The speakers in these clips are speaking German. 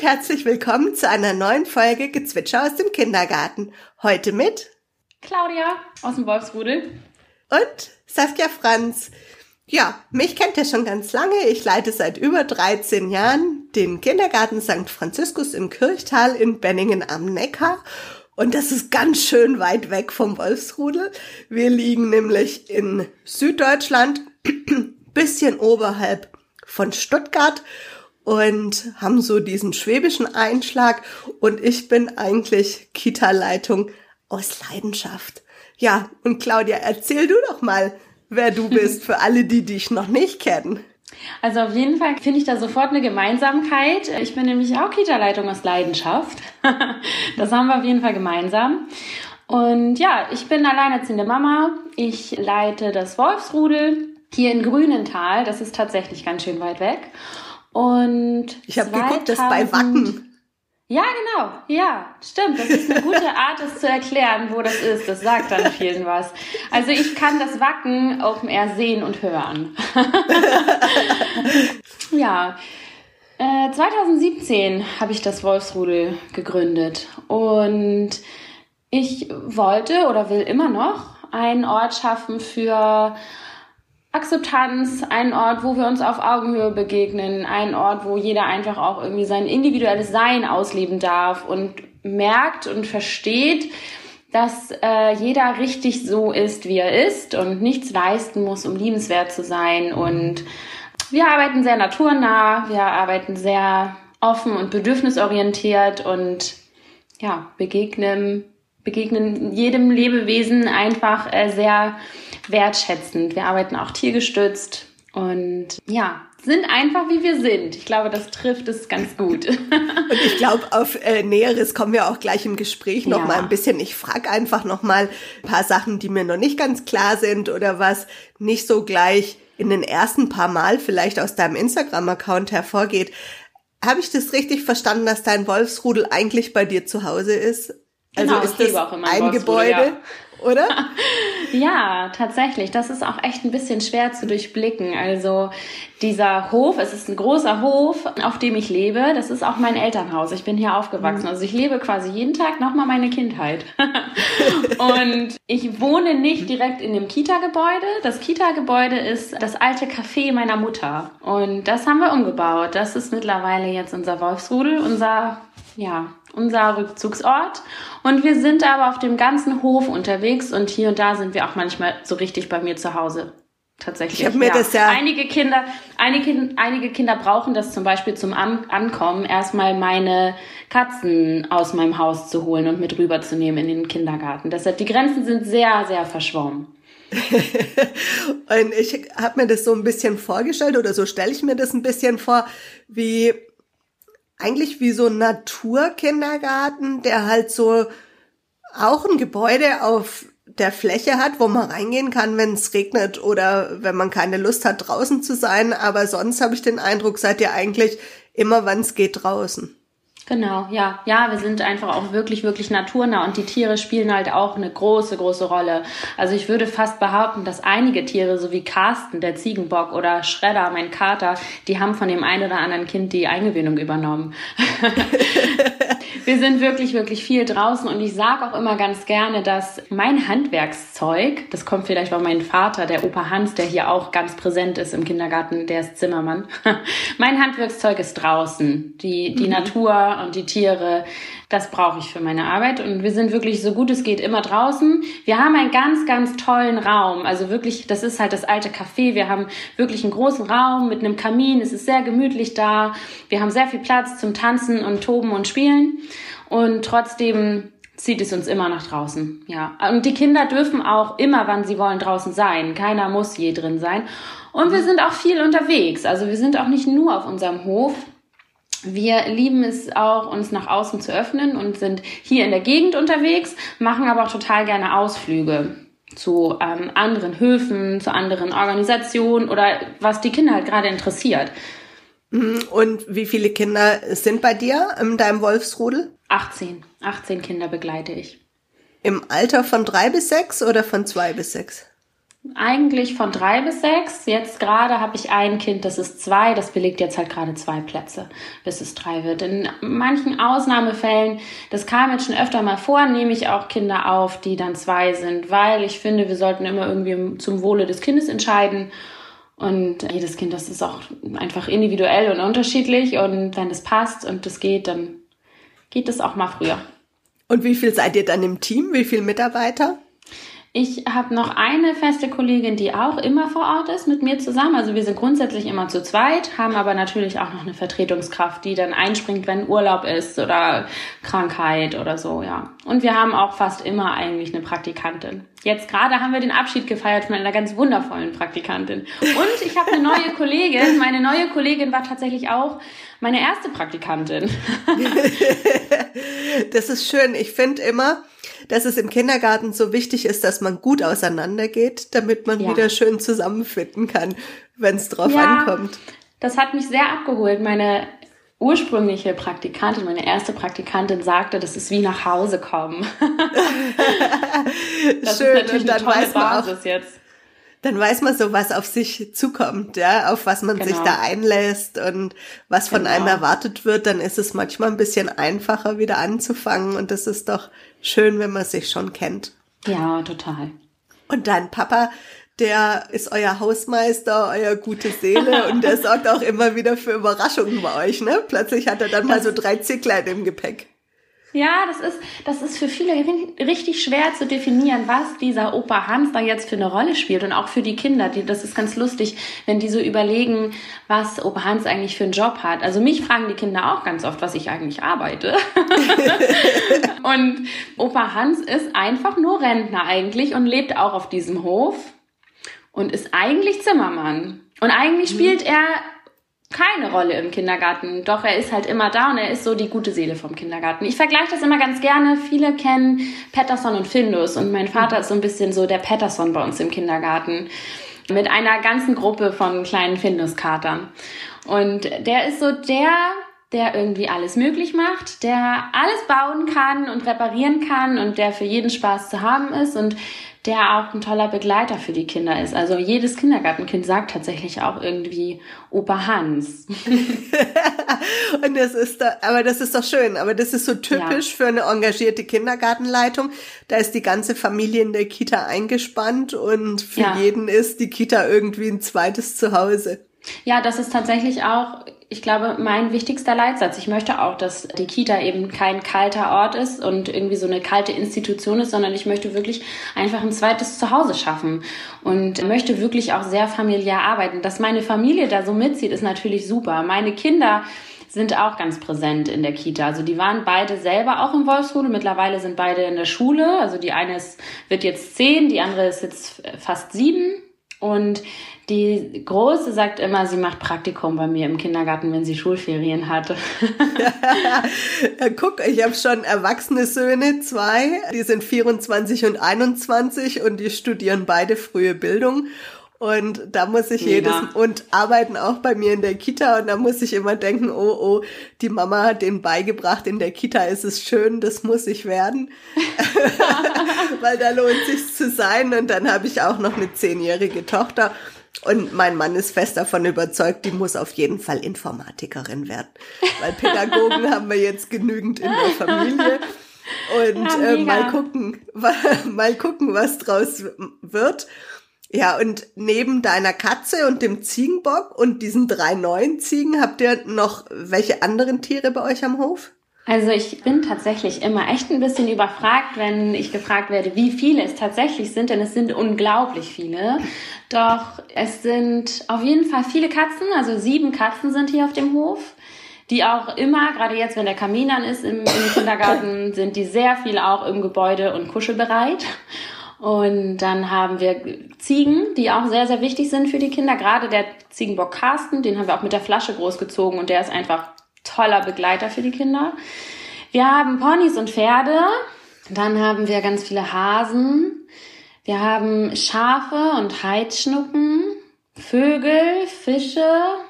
Und herzlich willkommen zu einer neuen Folge Gezwitscher aus dem Kindergarten. Heute mit Claudia aus dem Wolfsrudel und Saskia Franz. Ja, mich kennt ihr schon ganz lange. Ich leite seit über 13 Jahren den Kindergarten St. Franziskus im Kirchtal in Benningen am Neckar. Und das ist ganz schön weit weg vom Wolfsrudel. Wir liegen nämlich in Süddeutschland, bisschen oberhalb von Stuttgart und haben so diesen schwäbischen Einschlag und ich bin eigentlich Kita-Leitung aus Leidenschaft. Ja, und Claudia, erzähl du doch mal, wer du bist für alle, die dich noch nicht kennen. Also auf jeden Fall finde ich da sofort eine Gemeinsamkeit. Ich bin nämlich auch Kita-Leitung aus Leidenschaft. das haben wir auf jeden Fall gemeinsam. Und ja, ich bin alleinerziehende Mama. Ich leite das Wolfsrudel hier in Grünenthal. Das ist tatsächlich ganz schön weit weg. Und ich habe geguckt, das bei Wacken. Ja, genau. Ja, stimmt. Das ist eine gute Art, es zu erklären, wo das ist. Das sagt dann vielen was. Also ich kann das Wacken Open Air sehen und hören. ja. Äh, 2017 habe ich das Wolfsrudel gegründet und ich wollte oder will immer noch einen Ort schaffen für Akzeptanz, ein Ort, wo wir uns auf Augenhöhe begegnen, ein Ort, wo jeder einfach auch irgendwie sein individuelles Sein ausleben darf und merkt und versteht, dass äh, jeder richtig so ist, wie er ist und nichts leisten muss, um liebenswert zu sein. Und wir arbeiten sehr naturnah, wir arbeiten sehr offen und bedürfnisorientiert und ja, begegnen, begegnen jedem Lebewesen einfach äh, sehr wertschätzend. Wir arbeiten auch tiergestützt und ja, sind einfach wie wir sind. Ich glaube, das trifft es ganz gut. Und ich glaube, auf äh, Näheres kommen wir auch gleich im Gespräch noch ja. mal ein bisschen. Ich frage einfach noch mal ein paar Sachen, die mir noch nicht ganz klar sind oder was nicht so gleich in den ersten paar Mal vielleicht aus deinem Instagram-Account hervorgeht. Habe ich das richtig verstanden, dass dein Wolfsrudel eigentlich bei dir zu Hause ist? Also genau, ist das ein Gebäude? Ja oder? ja, tatsächlich. Das ist auch echt ein bisschen schwer zu durchblicken. Also dieser Hof, es ist ein großer Hof, auf dem ich lebe. Das ist auch mein Elternhaus. Ich bin hier aufgewachsen. Also ich lebe quasi jeden Tag nochmal meine Kindheit. und ich wohne nicht direkt in dem Kita-Gebäude. Das Kita-Gebäude ist das alte Café meiner Mutter. Und das haben wir umgebaut. Das ist mittlerweile jetzt unser Wolfsrudel, unser ja, unser Rückzugsort. Und wir sind aber auf dem ganzen Hof unterwegs und hier und da sind wir auch manchmal so richtig bei mir zu Hause. Tatsächlich. Ich habe mir ja. das ja. Einige Kinder, einige, einige Kinder brauchen das zum Beispiel zum An Ankommen, erstmal meine Katzen aus meinem Haus zu holen und mit rüberzunehmen in den Kindergarten. Deshalb, die Grenzen sind sehr, sehr verschwommen. und ich habe mir das so ein bisschen vorgestellt oder so stelle ich mir das ein bisschen vor, wie eigentlich wie so ein Naturkindergarten, der halt so auch ein Gebäude auf der Fläche hat, wo man reingehen kann, wenn es regnet oder wenn man keine Lust hat, draußen zu sein. Aber sonst habe ich den Eindruck, seid ihr eigentlich immer, wann es geht, draußen. Genau, ja. Ja, wir sind einfach auch wirklich, wirklich naturnah und die Tiere spielen halt auch eine große, große Rolle. Also ich würde fast behaupten, dass einige Tiere, so wie Carsten, der Ziegenbock oder Schredder, mein Kater, die haben von dem einen oder anderen Kind die Eingewöhnung übernommen. wir sind wirklich, wirklich viel draußen und ich sage auch immer ganz gerne, dass mein Handwerkszeug, das kommt vielleicht von meinem Vater, der Opa Hans, der hier auch ganz präsent ist im Kindergarten, der ist Zimmermann. mein Handwerkszeug ist draußen. Die, die mhm. Natur und die Tiere, das brauche ich für meine Arbeit. Und wir sind wirklich so gut es geht immer draußen. Wir haben einen ganz, ganz tollen Raum. Also wirklich, das ist halt das alte Café. Wir haben wirklich einen großen Raum mit einem Kamin. Es ist sehr gemütlich da. Wir haben sehr viel Platz zum Tanzen und Toben und Spielen. Und trotzdem zieht es uns immer nach draußen. Ja. Und die Kinder dürfen auch immer, wann sie wollen, draußen sein. Keiner muss je drin sein. Und wir sind auch viel unterwegs. Also wir sind auch nicht nur auf unserem Hof. Wir lieben es auch, uns nach außen zu öffnen und sind hier in der Gegend unterwegs, machen aber auch total gerne Ausflüge zu ähm, anderen Höfen, zu anderen Organisationen oder was die Kinder halt gerade interessiert. Mhm. Und wie viele Kinder sind bei dir in deinem Wolfsrudel? 18. 18 Kinder begleite ich. Im Alter von drei bis sechs oder von zwei bis sechs? Eigentlich von drei bis sechs. Jetzt gerade habe ich ein Kind, das ist zwei, das belegt jetzt halt gerade zwei Plätze, bis es drei wird. In manchen Ausnahmefällen, das kam jetzt schon öfter mal vor, nehme ich auch Kinder auf, die dann zwei sind, weil ich finde, wir sollten immer irgendwie zum Wohle des Kindes entscheiden. Und jedes Kind, das ist auch einfach individuell und unterschiedlich. Und wenn es passt und es geht, dann geht es auch mal früher. Und wie viel seid ihr dann im Team? Wie viele Mitarbeiter? Ich habe noch eine feste Kollegin, die auch immer vor Ort ist mit mir zusammen. Also wir sind grundsätzlich immer zu zweit, haben aber natürlich auch noch eine Vertretungskraft, die dann einspringt, wenn Urlaub ist oder Krankheit oder so, ja. Und wir haben auch fast immer eigentlich eine Praktikantin. Jetzt gerade haben wir den Abschied gefeiert von einer ganz wundervollen Praktikantin. Und ich habe eine neue Kollegin. Meine neue Kollegin war tatsächlich auch meine erste Praktikantin. das ist schön. Ich finde immer, dass es im Kindergarten so wichtig ist, dass man gut auseinandergeht, damit man ja. wieder schön zusammenfinden kann, wenn es drauf ja, ankommt. Das hat mich sehr abgeholt. Meine ursprüngliche Praktikantin, meine erste Praktikantin sagte, das ist wie nach Hause kommen. das Schön, ist natürlich eine tolle Basis auch, jetzt. Dann weiß man so, was auf sich zukommt, ja, auf was man genau. sich da einlässt und was von genau. einem erwartet wird, dann ist es manchmal ein bisschen einfacher wieder anzufangen und das ist doch schön, wenn man sich schon kennt. Ja, total. Und dein Papa, der ist euer Hausmeister, euer gute Seele und der sorgt auch immer wieder für Überraschungen bei euch, ne? Plötzlich hat er dann mal so drei Zicklein im Gepäck. Ja, das ist, das ist für viele richtig schwer zu definieren, was dieser Opa Hans da jetzt für eine Rolle spielt und auch für die Kinder. Die, das ist ganz lustig, wenn die so überlegen, was Opa Hans eigentlich für einen Job hat. Also mich fragen die Kinder auch ganz oft, was ich eigentlich arbeite. und Opa Hans ist einfach nur Rentner eigentlich und lebt auch auf diesem Hof und ist eigentlich Zimmermann. Und eigentlich mhm. spielt er keine Rolle im Kindergarten. Doch er ist halt immer da und er ist so die gute Seele vom Kindergarten. Ich vergleiche das immer ganz gerne. Viele kennen Patterson und Findus und mein Vater ist so ein bisschen so der Patterson bei uns im Kindergarten mit einer ganzen Gruppe von kleinen Findus-Katern. Und der ist so der, der irgendwie alles möglich macht, der alles bauen kann und reparieren kann und der für jeden Spaß zu haben ist und der auch ein toller Begleiter für die Kinder ist. Also jedes Kindergartenkind sagt tatsächlich auch irgendwie Opa Hans. und das ist da, aber das ist doch schön. Aber das ist so typisch ja. für eine engagierte Kindergartenleitung. Da ist die ganze Familie in der Kita eingespannt und für ja. jeden ist die Kita irgendwie ein zweites Zuhause. Ja, das ist tatsächlich auch ich glaube, mein wichtigster Leitsatz. Ich möchte auch, dass die Kita eben kein kalter Ort ist und irgendwie so eine kalte Institution ist, sondern ich möchte wirklich einfach ein zweites Zuhause schaffen und möchte wirklich auch sehr familiär arbeiten. Dass meine Familie da so mitzieht, ist natürlich super. Meine Kinder sind auch ganz präsent in der Kita. Also die waren beide selber auch in Wolfsrode. Mittlerweile sind beide in der Schule. Also die eine ist, wird jetzt zehn, die andere ist jetzt fast sieben. Und die Große sagt immer, sie macht Praktikum bei mir im Kindergarten, wenn sie Schulferien hatte. ja, guck, ich habe schon erwachsene Söhne, zwei, die sind 24 und 21 und die studieren beide frühe Bildung. Und da muss ich jedes und arbeiten auch bei mir in der Kita und da muss ich immer denken, oh oh, die Mama hat denen beigebracht, in der Kita ist es schön, das muss ich werden. Weil da lohnt sich zu sein. Und dann habe ich auch noch eine zehnjährige Tochter und mein Mann ist fest davon überzeugt, die muss auf jeden Fall Informatikerin werden. Weil Pädagogen haben wir jetzt genügend in der Familie. Und ja, äh, mal gucken, mal gucken, was draus wird. Ja, und neben deiner Katze und dem Ziegenbock und diesen drei neuen Ziegen, habt ihr noch welche anderen Tiere bei euch am Hof? Also ich bin tatsächlich immer echt ein bisschen überfragt, wenn ich gefragt werde, wie viele es tatsächlich sind, denn es sind unglaublich viele. Doch es sind auf jeden Fall viele Katzen, also sieben Katzen sind hier auf dem Hof, die auch immer, gerade jetzt, wenn der Kamin an ist im, im Kindergarten, sind die sehr viel auch im Gebäude und kuschelbereit. Und dann haben wir Ziegen, die auch sehr, sehr wichtig sind für die Kinder. Gerade der Ziegenbock Carsten, den haben wir auch mit der Flasche großgezogen und der ist einfach toller Begleiter für die Kinder. Wir haben Ponys und Pferde. Dann haben wir ganz viele Hasen. Wir haben Schafe und Heidschnucken, Vögel, Fische,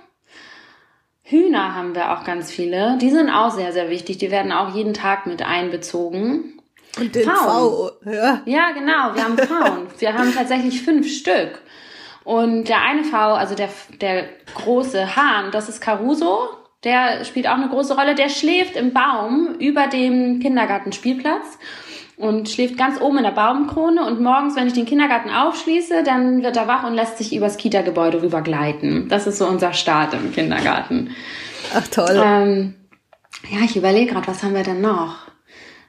Hühner haben wir auch ganz viele. Die sind auch sehr, sehr wichtig. Die werden auch jeden Tag mit einbezogen. Und den V. Ja. ja, genau. Wir haben Pfauen. wir haben tatsächlich fünf Stück. Und der eine V, also der, der große Hahn, das ist Caruso. Der spielt auch eine große Rolle. Der schläft im Baum über dem Kindergartenspielplatz und schläft ganz oben in der Baumkrone. Und morgens, wenn ich den Kindergarten aufschließe, dann wird er wach und lässt sich übers Kita-Gebäude rübergleiten. Das ist so unser Start im Kindergarten. Ach toll. Ähm, ja, ich überlege gerade, was haben wir denn noch?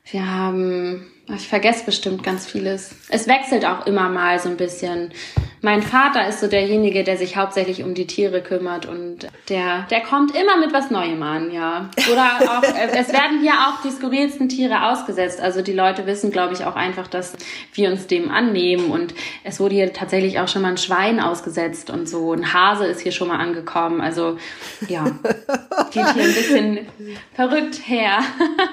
Wir haben, ich vergesse bestimmt ganz vieles. Es wechselt auch immer mal so ein bisschen. Mein Vater ist so derjenige, der sich hauptsächlich um die Tiere kümmert und der, der kommt immer mit was Neuem an, ja. Oder auch, äh, es werden hier auch die skurrilsten Tiere ausgesetzt. Also die Leute wissen, glaube ich, auch einfach, dass wir uns dem annehmen und es wurde hier tatsächlich auch schon mal ein Schwein ausgesetzt und so. Ein Hase ist hier schon mal angekommen. Also, ja, geht hier ein bisschen verrückt her.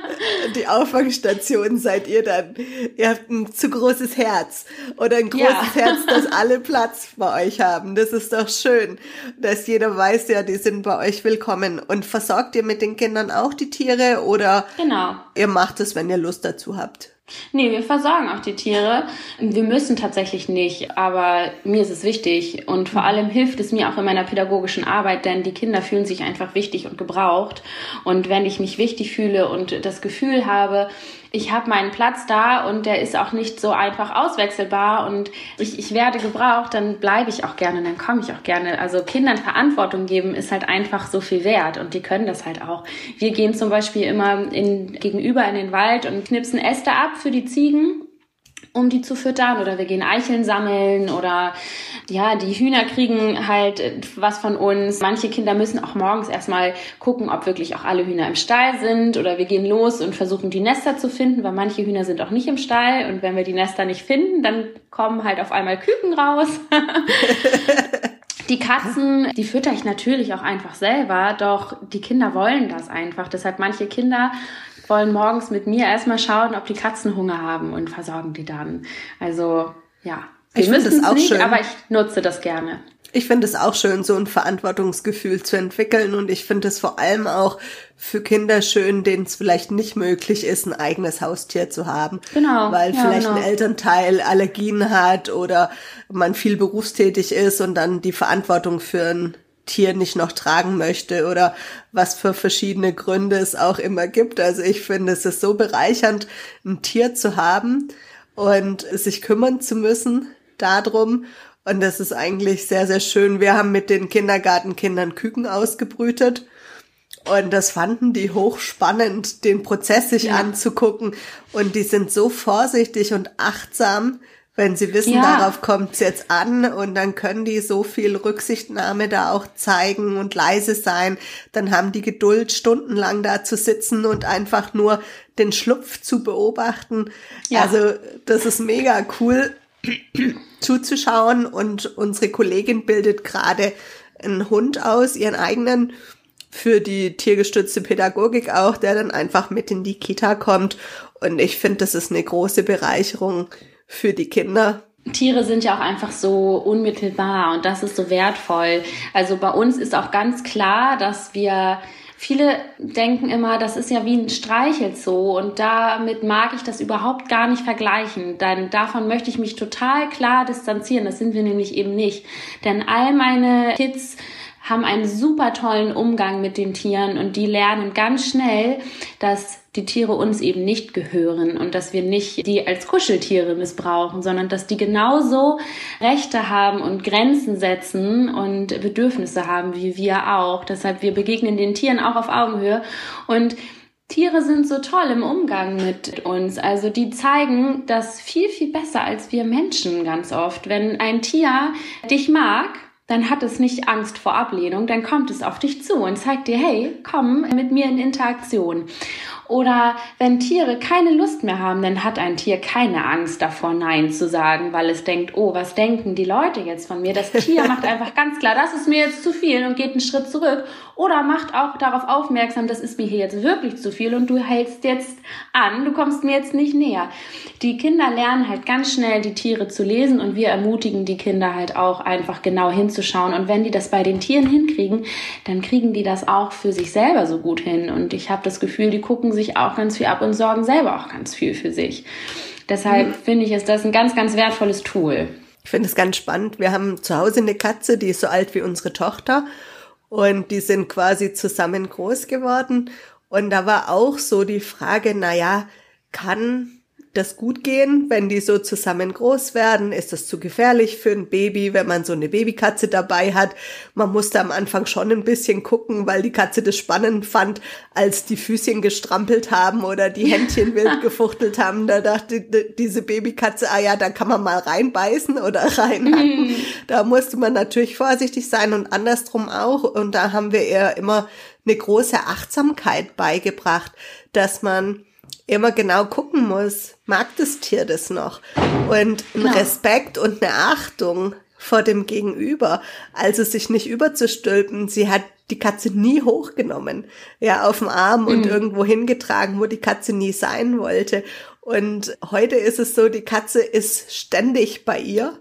die Auffangstation seid ihr dann. Ihr habt ein zu großes Herz oder ein großes ja. Herz, das alle Platten Platz bei euch haben. Das ist doch schön, dass jeder weiß, ja, die sind bei euch willkommen. Und versorgt ihr mit den Kindern auch die Tiere oder genau. ihr macht es, wenn ihr Lust dazu habt? Nee, wir versorgen auch die Tiere. Wir müssen tatsächlich nicht, aber mir ist es wichtig und vor allem hilft es mir auch in meiner pädagogischen Arbeit, denn die Kinder fühlen sich einfach wichtig und gebraucht. Und wenn ich mich wichtig fühle und das Gefühl habe, ich habe meinen Platz da und der ist auch nicht so einfach auswechselbar und ich, ich werde gebraucht, dann bleibe ich auch gerne, dann komme ich auch gerne. Also Kindern Verantwortung geben ist halt einfach so viel wert und die können das halt auch. Wir gehen zum Beispiel immer in, gegenüber in den Wald und knipsen Äste ab für die Ziegen um die zu füttern oder wir gehen Eicheln sammeln oder ja, die Hühner kriegen halt was von uns. Manche Kinder müssen auch morgens erstmal gucken, ob wirklich auch alle Hühner im Stall sind oder wir gehen los und versuchen die Nester zu finden, weil manche Hühner sind auch nicht im Stall und wenn wir die Nester nicht finden, dann kommen halt auf einmal Küken raus. Die Katzen, die fütter ich natürlich auch einfach selber, doch die Kinder wollen das einfach. Deshalb manche Kinder wollen morgens mit mir erstmal schauen, ob die Katzen Hunger haben und versorgen die dann. Also ja, wir ich müssen es auch nicht, schön. aber ich nutze das gerne. Ich finde es auch schön, so ein Verantwortungsgefühl zu entwickeln und ich finde es vor allem auch für Kinder schön, denen es vielleicht nicht möglich ist, ein eigenes Haustier zu haben. Genau. Weil ja, vielleicht genau. ein Elternteil Allergien hat oder man viel berufstätig ist und dann die Verantwortung für ein Tier nicht noch tragen möchte oder was für verschiedene Gründe es auch immer gibt. Also ich finde, es ist so bereichernd, ein Tier zu haben und sich kümmern zu müssen darum. Und das ist eigentlich sehr, sehr schön. Wir haben mit den Kindergartenkindern Küken ausgebrütet. Und das fanden die hochspannend, den Prozess sich ja. anzugucken. Und die sind so vorsichtig und achtsam, wenn sie wissen, ja. darauf kommt es jetzt an und dann können die so viel Rücksichtnahme da auch zeigen und leise sein, dann haben die Geduld, stundenlang da zu sitzen und einfach nur den Schlupf zu beobachten. Ja. Also das ist mega cool zuzuschauen und unsere Kollegin bildet gerade einen Hund aus, ihren eigenen für die tiergestützte Pädagogik auch, der dann einfach mit in die Kita kommt. Und ich finde, das ist eine große Bereicherung für die Kinder. Tiere sind ja auch einfach so unmittelbar und das ist so wertvoll. Also bei uns ist auch ganz klar, dass wir Viele denken immer, das ist ja wie ein Streichelzoo und damit mag ich das überhaupt gar nicht vergleichen. Denn davon möchte ich mich total klar distanzieren. Das sind wir nämlich eben nicht. Denn all meine Kids haben einen super tollen Umgang mit den Tieren und die lernen ganz schnell, dass die Tiere uns eben nicht gehören und dass wir nicht die als Kuscheltiere missbrauchen, sondern dass die genauso Rechte haben und Grenzen setzen und Bedürfnisse haben wie wir auch. Deshalb wir begegnen den Tieren auch auf Augenhöhe und Tiere sind so toll im Umgang mit uns. Also die zeigen das viel, viel besser als wir Menschen ganz oft. Wenn ein Tier dich mag, dann hat es nicht Angst vor Ablehnung, dann kommt es auf dich zu und zeigt dir, hey, komm mit mir in Interaktion. Oder wenn Tiere keine Lust mehr haben, dann hat ein Tier keine Angst davor, Nein zu sagen, weil es denkt, oh, was denken die Leute jetzt von mir? Das Tier macht einfach ganz klar, das ist mir jetzt zu viel und geht einen Schritt zurück. Oder macht auch darauf aufmerksam, das ist mir hier jetzt wirklich zu viel und du hältst jetzt an, du kommst mir jetzt nicht näher. Die Kinder lernen halt ganz schnell, die Tiere zu lesen und wir ermutigen die Kinder halt auch einfach genau hinzuschauen. Und wenn die das bei den Tieren hinkriegen, dann kriegen die das auch für sich selber so gut hin. Und ich habe das Gefühl, die gucken sich auch ganz viel ab und sorgen selber auch ganz viel für sich. Deshalb mhm. finde ich, ist das ein ganz, ganz wertvolles Tool. Ich finde es ganz spannend. Wir haben zu Hause eine Katze, die ist so alt wie unsere Tochter. Und die sind quasi zusammen groß geworden. Und da war auch so die Frage, na ja, kann das gut gehen, wenn die so zusammen groß werden? Ist das zu gefährlich für ein Baby, wenn man so eine Babykatze dabei hat? Man musste am Anfang schon ein bisschen gucken, weil die Katze das spannend fand, als die Füßchen gestrampelt haben oder die Händchen wild gefuchtelt haben. Da dachte diese Babykatze, ah ja, da kann man mal reinbeißen oder reinhacken. Mhm. Da musste man natürlich vorsichtig sein und andersrum auch. Und da haben wir ihr immer eine große Achtsamkeit beigebracht, dass man immer genau gucken muss, mag das Tier das noch? Und ein genau. Respekt und eine Achtung vor dem Gegenüber, also sich nicht überzustülpen. Sie hat die Katze nie hochgenommen, ja, auf dem Arm und mhm. irgendwo hingetragen, wo die Katze nie sein wollte. Und heute ist es so, die Katze ist ständig bei ihr.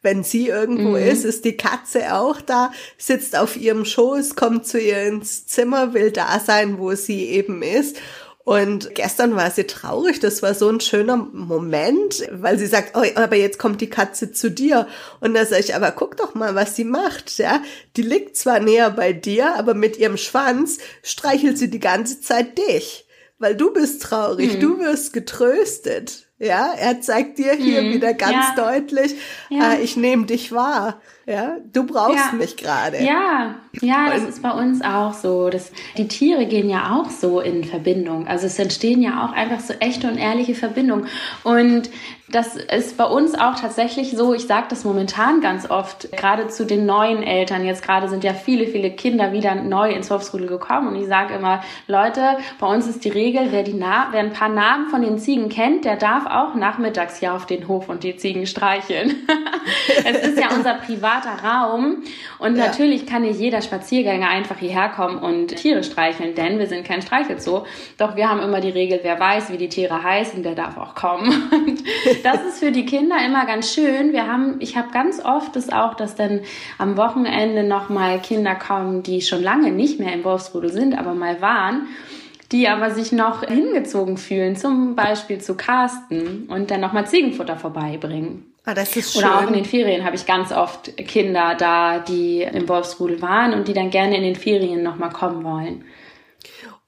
Wenn sie irgendwo mhm. ist, ist die Katze auch da, sitzt auf ihrem Schoß, kommt zu ihr ins Zimmer, will da sein, wo sie eben ist. Und gestern war sie traurig. Das war so ein schöner Moment, weil sie sagt, oh, aber jetzt kommt die Katze zu dir. Und da sage ich, aber guck doch mal, was sie macht. Ja, die liegt zwar näher bei dir, aber mit ihrem Schwanz streichelt sie die ganze Zeit dich, weil du bist traurig, mhm. du wirst getröstet. Ja, er zeigt dir hier mhm. wieder ganz ja. deutlich, ja. Äh, ich nehme dich wahr. Ja, du brauchst ja. mich gerade. Ja, ja, das ist bei uns auch so. Das, die Tiere gehen ja auch so in Verbindung. Also es entstehen ja auch einfach so echte und ehrliche Verbindungen. Und das ist bei uns auch tatsächlich so, ich sage das momentan ganz oft, gerade zu den neuen Eltern. Jetzt gerade sind ja viele, viele Kinder wieder neu ins Wolfsrudel gekommen. Und ich sage immer, Leute, bei uns ist die Regel, wer, die Na wer ein paar Namen von den Ziegen kennt, der darf auch nachmittags hier auf den Hof und die Ziegen streicheln. es ist ja unser privater Raum. Und ja. natürlich kann nicht jeder Spaziergänger einfach hierher kommen und Tiere streicheln, denn wir sind kein Streichelzoo. Doch wir haben immer die Regel, wer weiß, wie die Tiere heißen, der darf auch kommen. das ist für die Kinder immer ganz schön. Wir haben, ich habe ganz oft das auch, dass dann am Wochenende nochmal Kinder kommen, die schon lange nicht mehr im Wolfsrudel sind, aber mal waren die aber sich noch hingezogen fühlen, zum Beispiel zu Carsten und dann nochmal Ziegenfutter vorbeibringen. Ah, das ist schön. Oder auch in den Ferien habe ich ganz oft Kinder da, die im Wolfsrudel waren und die dann gerne in den Ferien nochmal kommen wollen.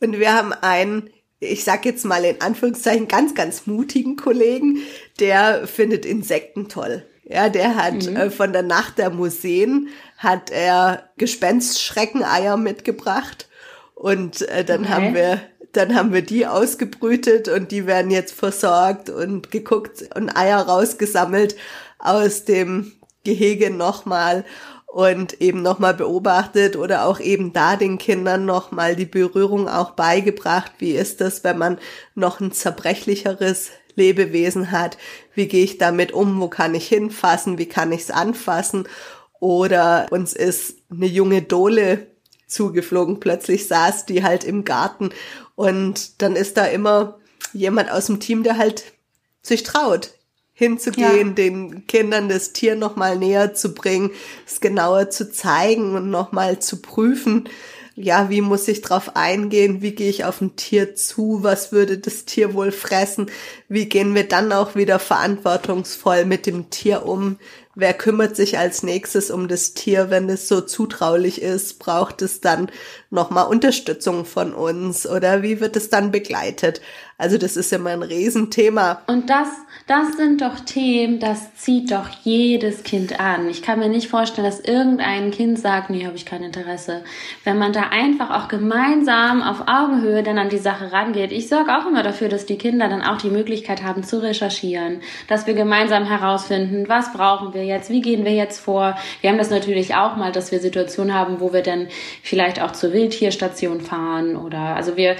Und wir haben einen ich sag jetzt mal in Anführungszeichen, ganz, ganz mutigen Kollegen, der findet Insekten toll. Ja, der hat mhm. äh, von der Nacht der Museen hat er Gespenstschreckeneier mitgebracht und äh, dann okay. haben wir dann haben wir die ausgebrütet und die werden jetzt versorgt und geguckt und Eier rausgesammelt aus dem Gehege nochmal und eben nochmal beobachtet oder auch eben da den Kindern nochmal die Berührung auch beigebracht. Wie ist das, wenn man noch ein zerbrechlicheres Lebewesen hat? Wie gehe ich damit um? Wo kann ich hinfassen? Wie kann ich es anfassen? Oder uns ist eine junge Dole zugeflogen. Plötzlich saß die halt im Garten und dann ist da immer jemand aus dem Team, der halt sich traut, hinzugehen, ja. den Kindern das Tier nochmal näher zu bringen, es genauer zu zeigen und nochmal zu prüfen. Ja, wie muss ich drauf eingehen? Wie gehe ich auf ein Tier zu? Was würde das Tier wohl fressen? Wie gehen wir dann auch wieder verantwortungsvoll mit dem Tier um? Wer kümmert sich als nächstes um das Tier, wenn es so zutraulich ist? Braucht es dann nochmal Unterstützung von uns oder wie wird es dann begleitet? Also das ist immer ein Riesenthema. Und das, das sind doch Themen, das zieht doch jedes Kind an. Ich kann mir nicht vorstellen, dass irgendein Kind sagt, nee, habe ich kein Interesse. Wenn man da einfach auch gemeinsam auf Augenhöhe dann an die Sache rangeht. Ich sorge auch immer dafür, dass die Kinder dann auch die Möglichkeit haben zu recherchieren, dass wir gemeinsam herausfinden, was brauchen wir jetzt, wie gehen wir jetzt vor. Wir haben das natürlich auch mal, dass wir Situationen haben, wo wir dann vielleicht auch zur Wildtierstation fahren oder also wir,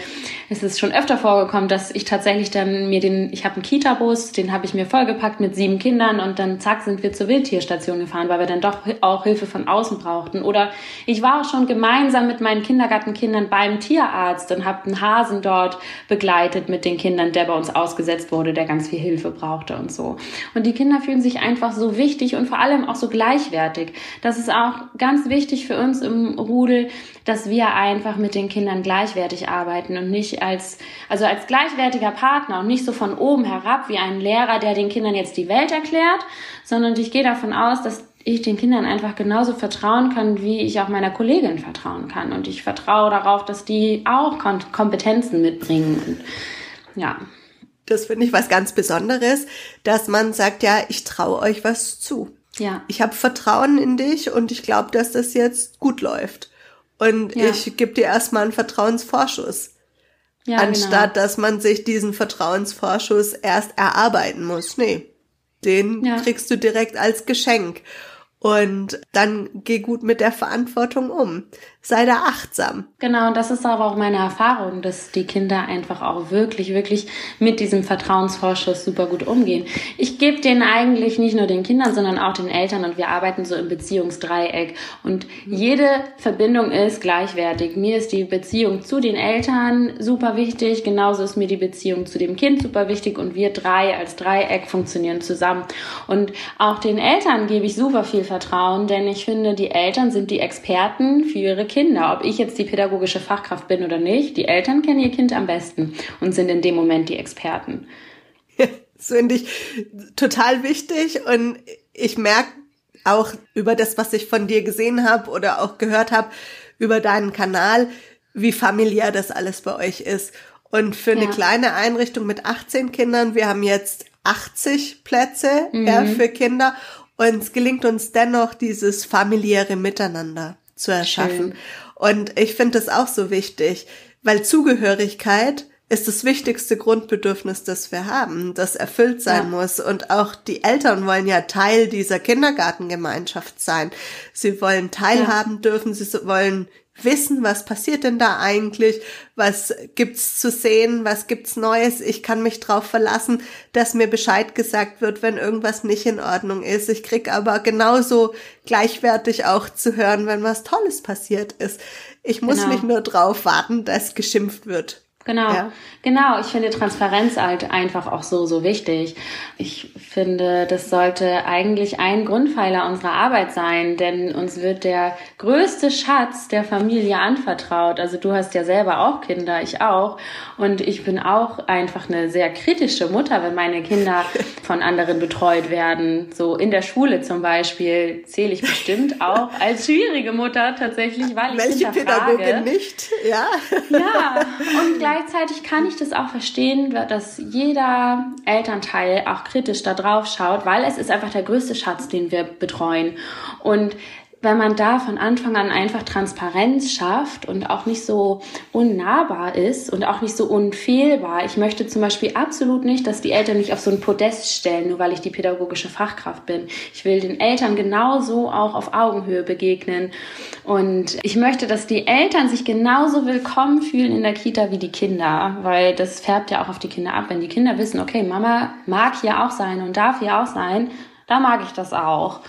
es ist schon öfter vorgekommen, dass dass ich tatsächlich dann mir den, ich habe einen Kita-Bus, den habe ich mir vollgepackt mit sieben Kindern und dann zack sind wir zur Wildtierstation gefahren, weil wir dann doch auch Hilfe von außen brauchten. Oder ich war auch schon gemeinsam mit meinen Kindergartenkindern beim Tierarzt und habe einen Hasen dort begleitet mit den Kindern, der bei uns ausgesetzt wurde, der ganz viel Hilfe brauchte und so. Und die Kinder fühlen sich einfach so wichtig und vor allem auch so gleichwertig. Das ist auch ganz wichtig für uns im Rudel, dass wir einfach mit den Kindern gleichwertig arbeiten und nicht als, also als gleichwertiger Partner und nicht so von oben herab wie ein Lehrer, der den Kindern jetzt die Welt erklärt, sondern ich gehe davon aus, dass ich den Kindern einfach genauso vertrauen kann, wie ich auch meiner Kollegin vertrauen kann. Und ich vertraue darauf, dass die auch Kompetenzen mitbringen. Und, ja. Das finde ich was ganz Besonderes, dass man sagt, ja, ich traue euch was zu. Ja. Ich habe Vertrauen in dich und ich glaube, dass das jetzt gut läuft. Und ja. ich gebe dir erstmal einen Vertrauensvorschuss. Ja, anstatt genau. dass man sich diesen Vertrauensvorschuss erst erarbeiten muss. Nee, den ja. kriegst du direkt als Geschenk. Und dann geh gut mit der Verantwortung um. Sei da achtsam. Genau, und das ist aber auch meine Erfahrung, dass die Kinder einfach auch wirklich, wirklich mit diesem Vertrauensvorschuss super gut umgehen. Ich gebe den eigentlich nicht nur den Kindern, sondern auch den Eltern und wir arbeiten so im Beziehungsdreieck. Und jede Verbindung ist gleichwertig. Mir ist die Beziehung zu den Eltern super wichtig, genauso ist mir die Beziehung zu dem Kind super wichtig und wir drei als Dreieck funktionieren zusammen. Und auch den Eltern gebe ich super viel Vertrauen, denn ich finde, die Eltern sind die Experten für ihre Kinder. Ob ich jetzt die pädagogische Fachkraft bin oder nicht, die Eltern kennen ihr Kind am besten und sind in dem Moment die Experten. das finde ich total wichtig und ich merke auch über das, was ich von dir gesehen habe oder auch gehört habe über deinen Kanal, wie familiär das alles bei euch ist. Und für eine ja. kleine Einrichtung mit 18 Kindern, wir haben jetzt 80 Plätze mhm. ja, für Kinder und es gelingt uns dennoch, dieses familiäre Miteinander zu erschaffen. Schön. Und ich finde das auch so wichtig, weil Zugehörigkeit ist das wichtigste Grundbedürfnis, das wir haben, das erfüllt sein ja. muss. Und auch die Eltern wollen ja Teil dieser Kindergartengemeinschaft sein. Sie wollen teilhaben ja. dürfen, sie wollen wissen, was passiert denn da eigentlich, was gibt's zu sehen, was gibt's Neues. Ich kann mich drauf verlassen, dass mir Bescheid gesagt wird, wenn irgendwas nicht in Ordnung ist. Ich krieg aber genauso gleichwertig auch zu hören, wenn was Tolles passiert ist. Ich muss genau. nicht nur drauf warten, dass geschimpft wird. Genau, ja. genau. Ich finde Transparenz halt einfach auch so, so wichtig. Ich finde, das sollte eigentlich ein Grundpfeiler unserer Arbeit sein, denn uns wird der größte Schatz der Familie anvertraut. Also du hast ja selber auch Kinder, ich auch. Und ich bin auch einfach eine sehr kritische Mutter, wenn meine Kinder von anderen betreut werden. So in der Schule zum Beispiel zähle ich bestimmt auch als schwierige Mutter tatsächlich, weil ich Welche Pädagogin nicht? Ja. Ja, und gleich gleichzeitig kann ich das auch verstehen, dass jeder Elternteil auch kritisch da drauf schaut, weil es ist einfach der größte Schatz, den wir betreuen. Und wenn man da von Anfang an einfach Transparenz schafft und auch nicht so unnahbar ist und auch nicht so unfehlbar. Ich möchte zum Beispiel absolut nicht, dass die Eltern mich auf so ein Podest stellen, nur weil ich die pädagogische Fachkraft bin. Ich will den Eltern genauso auch auf Augenhöhe begegnen. Und ich möchte, dass die Eltern sich genauso willkommen fühlen in der Kita wie die Kinder, weil das färbt ja auch auf die Kinder ab. Wenn die Kinder wissen, okay, Mama mag hier auch sein und darf hier auch sein, da mag ich das auch.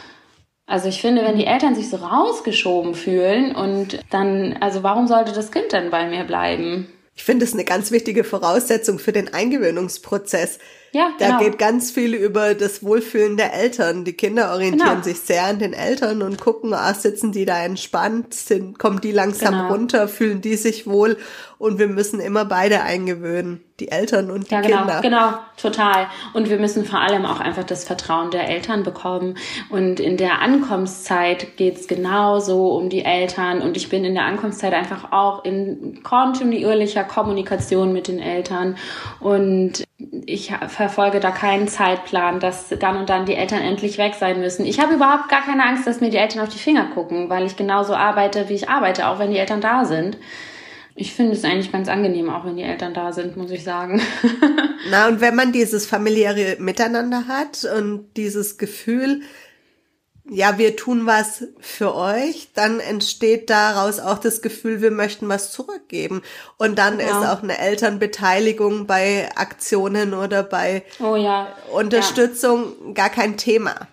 Also ich finde, wenn die Eltern sich so rausgeschoben fühlen und dann, also warum sollte das Kind denn bei mir bleiben? Ich finde es eine ganz wichtige Voraussetzung für den Eingewöhnungsprozess. Ja, genau. Da geht ganz viel über das Wohlfühlen der Eltern. Die Kinder orientieren genau. sich sehr an den Eltern und gucken, ah, sitzen die da entspannt, sind, kommen die langsam genau. runter, fühlen die sich wohl und wir müssen immer beide eingewöhnen, die Eltern und die ja, genau, Kinder. Genau, total. Und wir müssen vor allem auch einfach das Vertrauen der Eltern bekommen. Und in der Ankunftszeit geht's genauso um die Eltern. Und ich bin in der Ankunftszeit einfach auch in kontinuierlicher Kommunikation mit den Eltern. Und ich verfolge da keinen Zeitplan, dass dann und dann die Eltern endlich weg sein müssen. Ich habe überhaupt gar keine Angst, dass mir die Eltern auf die Finger gucken, weil ich genauso arbeite, wie ich arbeite, auch wenn die Eltern da sind. Ich finde es eigentlich ganz angenehm, auch wenn die Eltern da sind, muss ich sagen. Na, und wenn man dieses familiäre Miteinander hat und dieses Gefühl, ja, wir tun was für euch, dann entsteht daraus auch das Gefühl, wir möchten was zurückgeben. Und dann ja. ist auch eine Elternbeteiligung bei Aktionen oder bei oh ja. Unterstützung ja. gar kein Thema.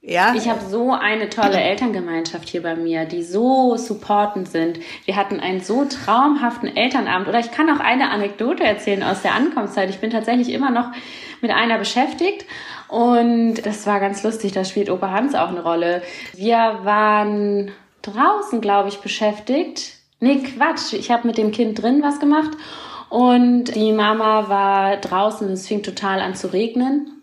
Ja. Ich habe so eine tolle Elterngemeinschaft hier bei mir, die so supportend sind. Wir hatten einen so traumhaften Elternabend. Oder ich kann auch eine Anekdote erzählen aus der Ankunftszeit. Ich bin tatsächlich immer noch mit einer beschäftigt. Und das war ganz lustig, da spielt Opa Hans auch eine Rolle. Wir waren draußen, glaube ich, beschäftigt. Nee, Quatsch. Ich habe mit dem Kind drin was gemacht. Und die Mama war draußen, es fing total an zu regnen.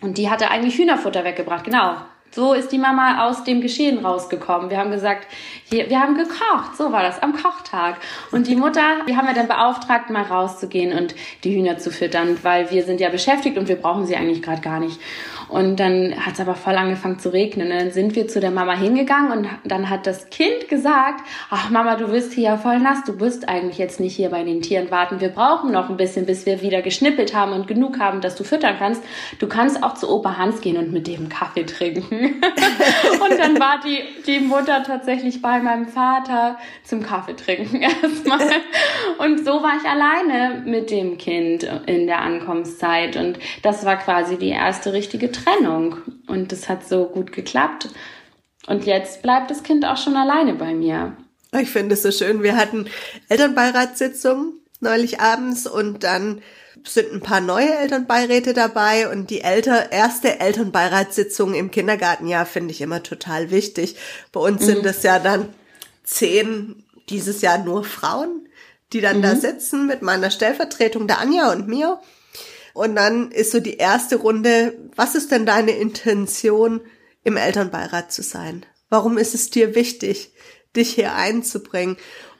Und die hatte eigentlich Hühnerfutter weggebracht, genau. So ist die Mama aus dem Geschehen rausgekommen. Wir haben gesagt, wir haben gekocht. So war das am Kochtag. Und die Mutter, die haben wir dann beauftragt, mal rauszugehen und die Hühner zu füttern, weil wir sind ja beschäftigt und wir brauchen sie eigentlich gerade gar nicht. Und dann hat es aber voll angefangen zu regnen. Und dann sind wir zu der Mama hingegangen und dann hat das Kind gesagt, ach Mama, du bist hier ja voll nass, du bist eigentlich jetzt nicht hier bei den Tieren warten. Wir brauchen noch ein bisschen, bis wir wieder geschnippelt haben und genug haben, dass du füttern kannst. Du kannst auch zu Opa Hans gehen und mit dem Kaffee trinken. und dann war die, die Mutter tatsächlich bei meinem Vater zum Kaffee trinken erstmal. Und so war ich alleine mit dem Kind in der Ankommenszeit. Und das war quasi die erste richtige Trennung. Und das hat so gut geklappt. Und jetzt bleibt das Kind auch schon alleine bei mir. Ich finde es so schön. Wir hatten Elternbeiratssitzung neulich abends und dann sind ein paar neue Elternbeiräte dabei und die älter, erste Elternbeiratssitzung im Kindergartenjahr finde ich immer total wichtig. Bei uns mhm. sind es ja dann zehn, dieses Jahr nur Frauen, die dann mhm. da sitzen mit meiner Stellvertretung, der Anja und mir. Und dann ist so die erste Runde, was ist denn deine Intention, im Elternbeirat zu sein? Warum ist es dir wichtig, dich hier einzubringen?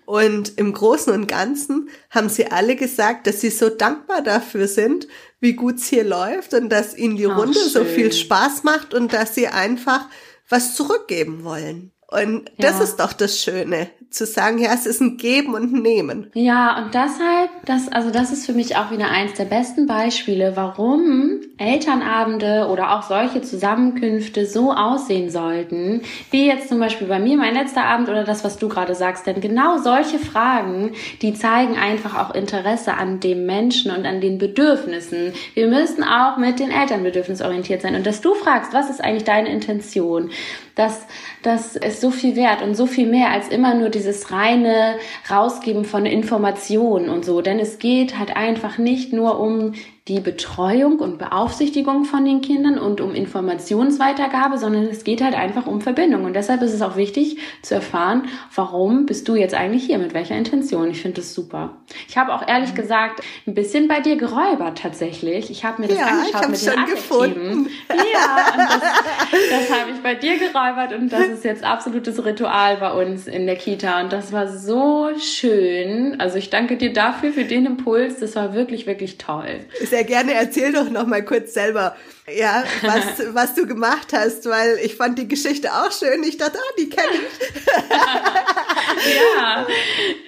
Und im Großen und Ganzen haben sie alle gesagt, dass sie so dankbar dafür sind, wie gut es hier läuft und dass ihnen die Ach, Runde schön. so viel Spaß macht und dass sie einfach was zurückgeben wollen. Und ja. das ist doch das Schöne, zu sagen, ja, es ist ein Geben und Nehmen. Ja, und deshalb, das, also das ist für mich auch wieder eins der besten Beispiele, warum Elternabende oder auch solche Zusammenkünfte so aussehen sollten, wie jetzt zum Beispiel bei mir mein letzter Abend oder das, was du gerade sagst. Denn genau solche Fragen, die zeigen einfach auch Interesse an dem Menschen und an den Bedürfnissen. Wir müssen auch mit den Eltern bedürfnisorientiert sein. Und dass du fragst, was ist eigentlich deine Intention? Das, das ist so viel wert und so viel mehr als immer nur dieses reine Rausgeben von Informationen und so. Denn es geht halt einfach nicht nur um die Betreuung und Beaufsichtigung von den Kindern und um Informationsweitergabe, sondern es geht halt einfach um Verbindung. Und deshalb ist es auch wichtig zu erfahren, warum bist du jetzt eigentlich hier, mit welcher Intention. Ich finde das super. Ich habe auch ehrlich mhm. gesagt ein bisschen bei dir geräubert tatsächlich. Ich habe mir das ja, angeschaut mit den Adjektiven. Ja, und das, das habe ich bei dir geräubert und das ist jetzt absolutes Ritual bei uns in der Kita. Und das war so schön. Also ich danke dir dafür, für den Impuls. Das war wirklich, wirklich toll. Ist sehr gerne. Erzähl doch noch mal kurz selber, ja, was, was du gemacht hast, weil ich fand die Geschichte auch schön. Ich dachte, ah, die kenne ich. ja,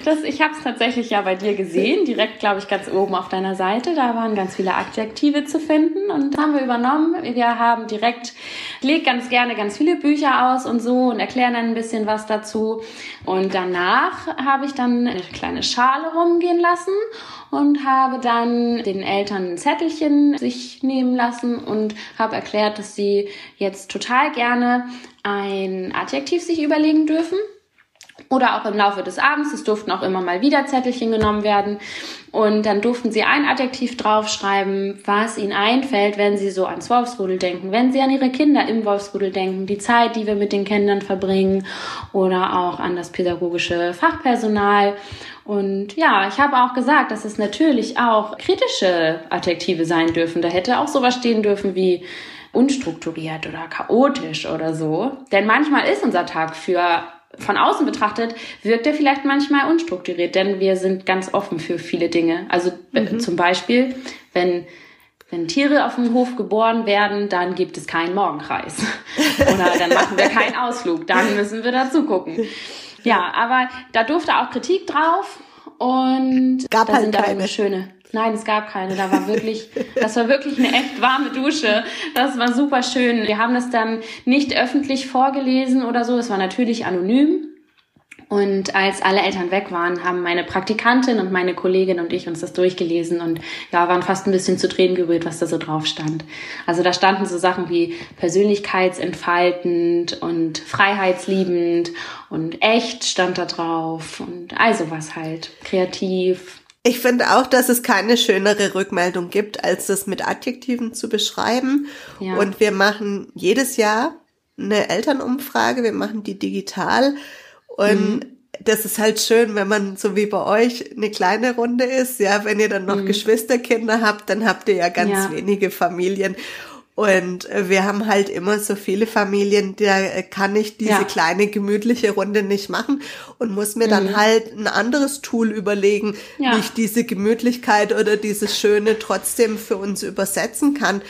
das, ich habe es tatsächlich ja bei dir gesehen, direkt, glaube ich, ganz oben auf deiner Seite. Da waren ganz viele Adjektive zu finden und haben wir übernommen. Wir haben direkt, ich lege ganz gerne ganz viele Bücher aus und so und erklären dann ein bisschen was dazu. Und danach habe ich dann eine kleine Schale rumgehen lassen und habe dann den Eltern ein Zettelchen sich nehmen lassen und habe erklärt, dass sie jetzt total gerne ein Adjektiv sich überlegen dürfen. Oder auch im Laufe des Abends, es durften auch immer mal wieder Zettelchen genommen werden. Und dann durften sie ein Adjektiv draufschreiben, was ihnen einfällt, wenn sie so ans Wolfsrudel denken, wenn sie an ihre Kinder im Wolfsrudel denken, die Zeit, die wir mit den Kindern verbringen oder auch an das pädagogische Fachpersonal. Und ja, ich habe auch gesagt, dass es natürlich auch kritische Adjektive sein dürfen. Da hätte auch sowas stehen dürfen wie unstrukturiert oder chaotisch oder so. Denn manchmal ist unser Tag für von außen betrachtet wirkt er vielleicht manchmal unstrukturiert, denn wir sind ganz offen für viele Dinge. Also mhm. zum Beispiel, wenn wenn Tiere auf dem Hof geboren werden, dann gibt es keinen Morgenkreis. Oder dann machen wir keinen Ausflug, dann müssen wir dazu gucken. Ja, aber da durfte auch Kritik drauf und gab halt keine schöne. Nein, es gab keine. Da war wirklich, das war wirklich eine echt warme Dusche. Das war super schön. Wir haben das dann nicht öffentlich vorgelesen oder so. Es war natürlich anonym. Und als alle Eltern weg waren, haben meine Praktikantin und meine Kollegin und ich uns das durchgelesen und ja, waren fast ein bisschen zu Tränen gerührt, was da so drauf stand. Also da standen so Sachen wie persönlichkeitsentfaltend und freiheitsliebend und echt stand da drauf und also was halt. Kreativ. Ich finde auch, dass es keine schönere Rückmeldung gibt, als das mit Adjektiven zu beschreiben. Ja. Und wir machen jedes Jahr eine Elternumfrage, wir machen die digital und mhm. das ist halt schön, wenn man so wie bei euch eine kleine Runde ist. Ja, wenn ihr dann noch mhm. Geschwisterkinder habt, dann habt ihr ja ganz ja. wenige Familien. Und äh, wir haben halt immer so viele Familien, da kann ich diese ja. kleine gemütliche Runde nicht machen und muss mir dann mhm. halt ein anderes Tool überlegen, ja. wie ich diese Gemütlichkeit oder dieses Schöne trotzdem für uns übersetzen kann.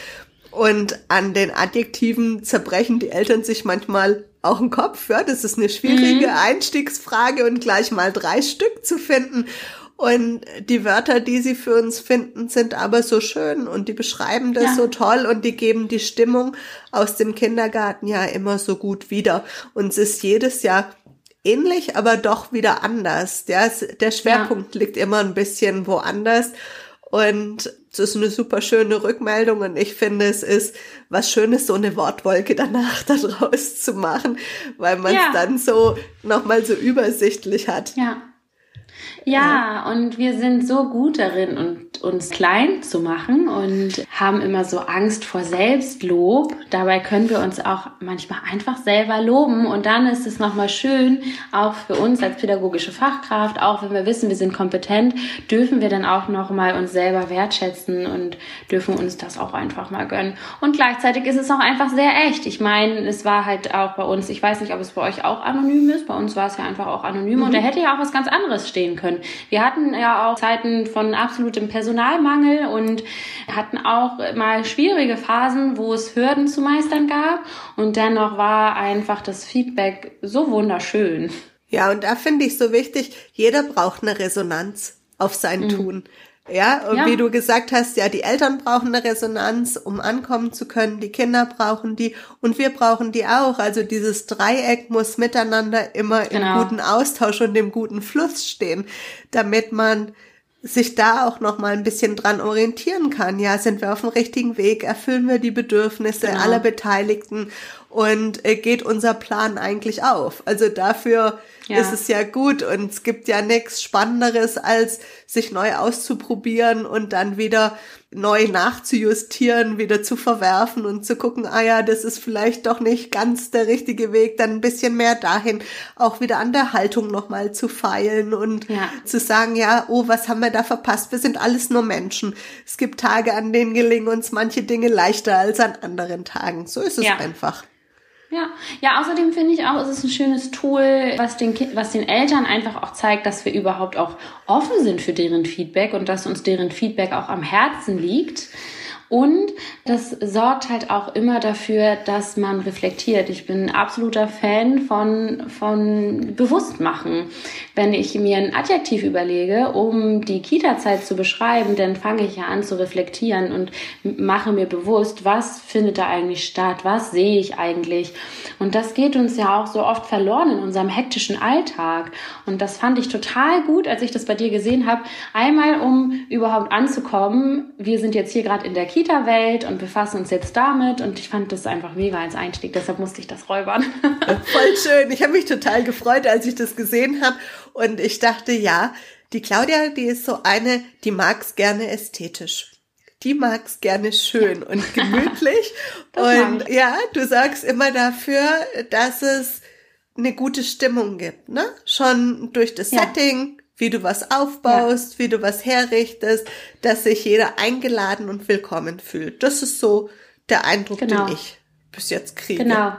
Und an den Adjektiven zerbrechen die Eltern sich manchmal auch einen Kopf. Ja, das ist eine schwierige mhm. Einstiegsfrage und gleich mal drei Stück zu finden. Und die Wörter, die sie für uns finden, sind aber so schön und die beschreiben das ja. so toll und die geben die Stimmung aus dem Kindergarten ja immer so gut wieder. Und es ist jedes Jahr ähnlich, aber doch wieder anders. Der, der Schwerpunkt ja. liegt immer ein bisschen woanders. Und es ist eine super schöne Rückmeldung und ich finde, es ist was Schönes, so eine Wortwolke danach daraus zu machen, weil man es ja. dann so nochmal so übersichtlich hat. Ja. Ja, und wir sind so gut darin und uns klein zu machen und haben immer so Angst vor Selbstlob. Dabei können wir uns auch manchmal einfach selber loben und dann ist es nochmal schön, auch für uns als pädagogische Fachkraft, auch wenn wir wissen, wir sind kompetent, dürfen wir dann auch nochmal uns selber wertschätzen und dürfen uns das auch einfach mal gönnen. Und gleichzeitig ist es auch einfach sehr echt. Ich meine, es war halt auch bei uns, ich weiß nicht, ob es bei euch auch anonym ist, bei uns war es ja einfach auch anonym mhm. und da hätte ja auch was ganz anderes stehen können. Wir hatten ja auch Zeiten von absolutem Personalmangel und hatten auch mal schwierige Phasen, wo es Hürden zu meistern gab. Und dennoch war einfach das Feedback so wunderschön. Ja, und da finde ich so wichtig, jeder braucht eine Resonanz auf sein mhm. Tun. Ja, und ja. wie du gesagt hast, ja, die Eltern brauchen eine Resonanz, um ankommen zu können, die Kinder brauchen die und wir brauchen die auch. Also dieses Dreieck muss miteinander immer genau. im guten Austausch und im guten Fluss stehen, damit man sich da auch noch mal ein bisschen dran orientieren kann. Ja, sind wir auf dem richtigen Weg? Erfüllen wir die Bedürfnisse genau. aller Beteiligten? Und äh, geht unser Plan eigentlich auf? Also dafür ja. ist es ja gut und es gibt ja nichts Spannenderes, als sich neu auszuprobieren und dann wieder neu nachzujustieren, wieder zu verwerfen und zu gucken, ah ja, das ist vielleicht doch nicht ganz der richtige Weg, dann ein bisschen mehr dahin, auch wieder an der Haltung nochmal zu feilen und ja. zu sagen, ja, oh, was haben wir da verpasst? Wir sind alles nur Menschen. Es gibt Tage, an denen gelingen uns manche Dinge leichter als an anderen Tagen. So ist es ja. einfach. Ja, ja, außerdem finde ich auch, es ist ein schönes Tool, was den, was den Eltern einfach auch zeigt, dass wir überhaupt auch offen sind für deren Feedback und dass uns deren Feedback auch am Herzen liegt. Und das sorgt halt auch immer dafür, dass man reflektiert. Ich bin ein absoluter Fan von, von Bewusstmachen. Wenn ich mir ein Adjektiv überlege, um die Kita-Zeit zu beschreiben, dann fange ich ja an zu reflektieren und mache mir bewusst, was findet da eigentlich statt? Was sehe ich eigentlich? Und das geht uns ja auch so oft verloren in unserem hektischen Alltag. Und das fand ich total gut, als ich das bei dir gesehen habe. Einmal, um überhaupt anzukommen. Wir sind jetzt hier gerade in der Kita-Welt und befassen uns jetzt damit und ich fand das einfach mega als Einstieg, deshalb musste ich das räubern. Voll schön. Ich habe mich total gefreut, als ich das gesehen habe und ich dachte, ja, die Claudia, die ist so eine, die mag's gerne ästhetisch. Die mag's gerne schön ja. und gemütlich. und ja, du sagst immer dafür, dass es eine gute Stimmung gibt, ne? Schon durch das ja. Setting, wie du was aufbaust, ja. wie du was herrichtest, dass sich jeder eingeladen und willkommen fühlt. Das ist so der Eindruck, genau. den ich bis jetzt kriege. Genau.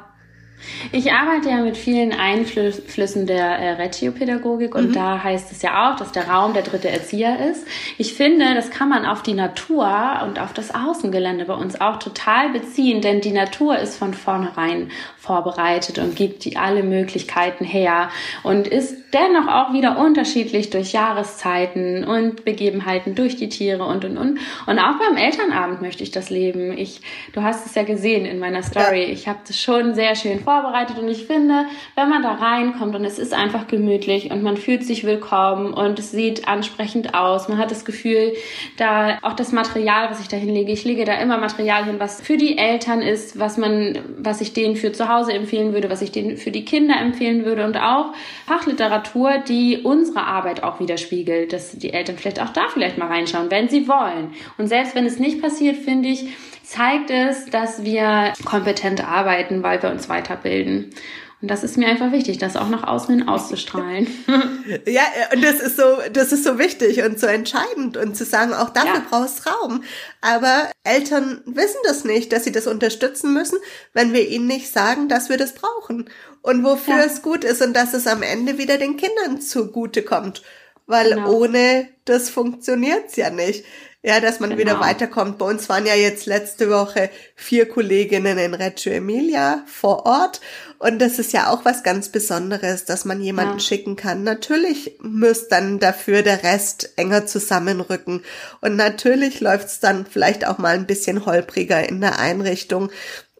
Ich arbeite ja mit vielen Einflüssen der äh, Reggio-Pädagogik und mhm. da heißt es ja auch, dass der Raum der dritte Erzieher ist. Ich finde, das kann man auf die Natur und auf das Außengelände bei uns auch total beziehen, denn die Natur ist von vornherein vorbereitet und gibt die alle Möglichkeiten her und ist dennoch auch wieder unterschiedlich durch Jahreszeiten und Begebenheiten durch die Tiere und und und. Und auch beim Elternabend möchte ich das leben. Ich, du hast es ja gesehen in meiner Story. Ich habe das schon sehr schön vorbereitet und ich finde, wenn man da reinkommt und es ist einfach gemütlich und man fühlt sich willkommen und es sieht ansprechend aus, man hat das Gefühl, da auch das Material, was ich da hinlege, ich lege da immer Material hin, was für die Eltern ist, was man, was ich denen für zu Hause empfehlen würde, was ich denen für die Kinder empfehlen würde und auch Fachliteratur, die unsere Arbeit auch widerspiegelt, dass die Eltern vielleicht auch da vielleicht mal reinschauen, wenn sie wollen. Und selbst wenn es nicht passiert, finde ich, zeigt es, dass wir kompetent arbeiten, weil wir uns weiterbilden. Und das ist mir einfach wichtig, das auch nach außen hin auszustrahlen. ja, und das ist so, das ist so wichtig und so entscheidend und zu sagen, auch dafür ja. brauchst Raum. Aber Eltern wissen das nicht, dass sie das unterstützen müssen, wenn wir ihnen nicht sagen, dass wir das brauchen und wofür ja. es gut ist und dass es am Ende wieder den Kindern zugute kommt. Weil genau. ohne das funktioniert's ja nicht ja, dass man genau. wieder weiterkommt. Bei uns waren ja jetzt letzte Woche vier Kolleginnen in Reggio Emilia vor Ort und das ist ja auch was ganz Besonderes, dass man jemanden ja. schicken kann. Natürlich muss dann dafür der Rest enger zusammenrücken und natürlich läuft's dann vielleicht auch mal ein bisschen holpriger in der Einrichtung